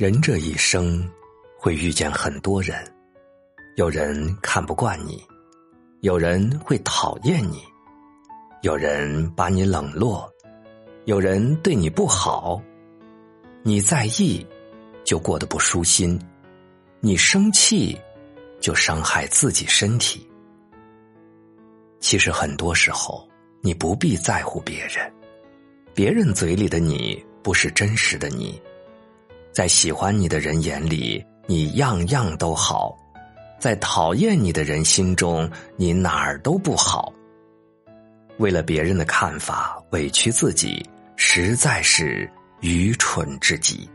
人这一生会遇见很多人，有人看不惯你，有人会讨厌你，有人把你冷落，有人对你不好。你在意，就过得不舒心；你生气，就伤害自己身体。其实很多时候，你不必在乎别人，别人嘴里的你不是真实的你。在喜欢你的人眼里，你样样都好；在讨厌你的人心中，你哪儿都不好。为了别人的看法委屈自己，实在是愚蠢至极。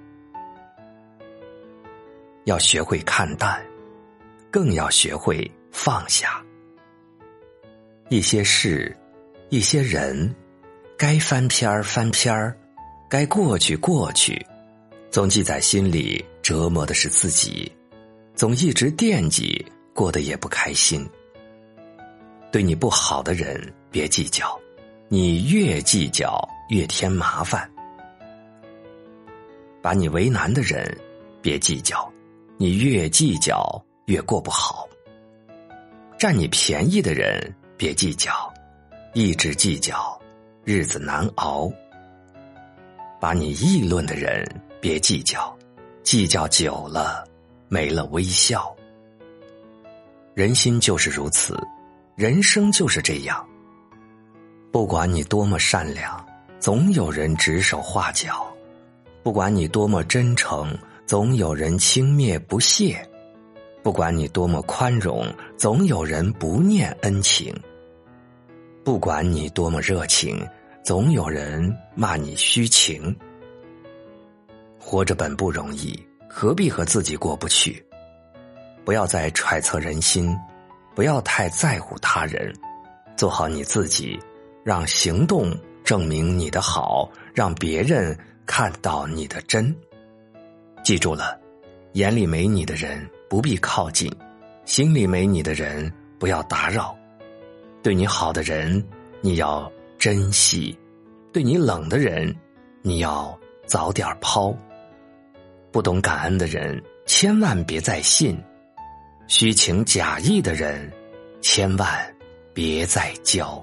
要学会看淡，更要学会放下。一些事，一些人，该翻篇儿翻篇儿，该过去过去。总记在心里，折磨的是自己；总一直惦记，过得也不开心。对你不好的人，别计较，你越计较越添麻烦；把你为难的人，别计较，你越计较越过不好；占你便宜的人，别计较，一直计较，日子难熬；把你议论的人。别计较，计较久了，没了微笑。人心就是如此，人生就是这样。不管你多么善良，总有人指手画脚；不管你多么真诚，总有人轻蔑不屑；不管你多么宽容，总有人不念恩情；不管你多么热情，总有人骂你虚情。活着本不容易，何必和自己过不去？不要再揣测人心，不要太在乎他人，做好你自己，让行动证明你的好，让别人看到你的真。记住了，眼里没你的人不必靠近，心里没你的人不要打扰。对你好的人你要珍惜，对你冷的人你要早点抛。不懂感恩的人，千万别再信；虚情假意的人，千万别再交。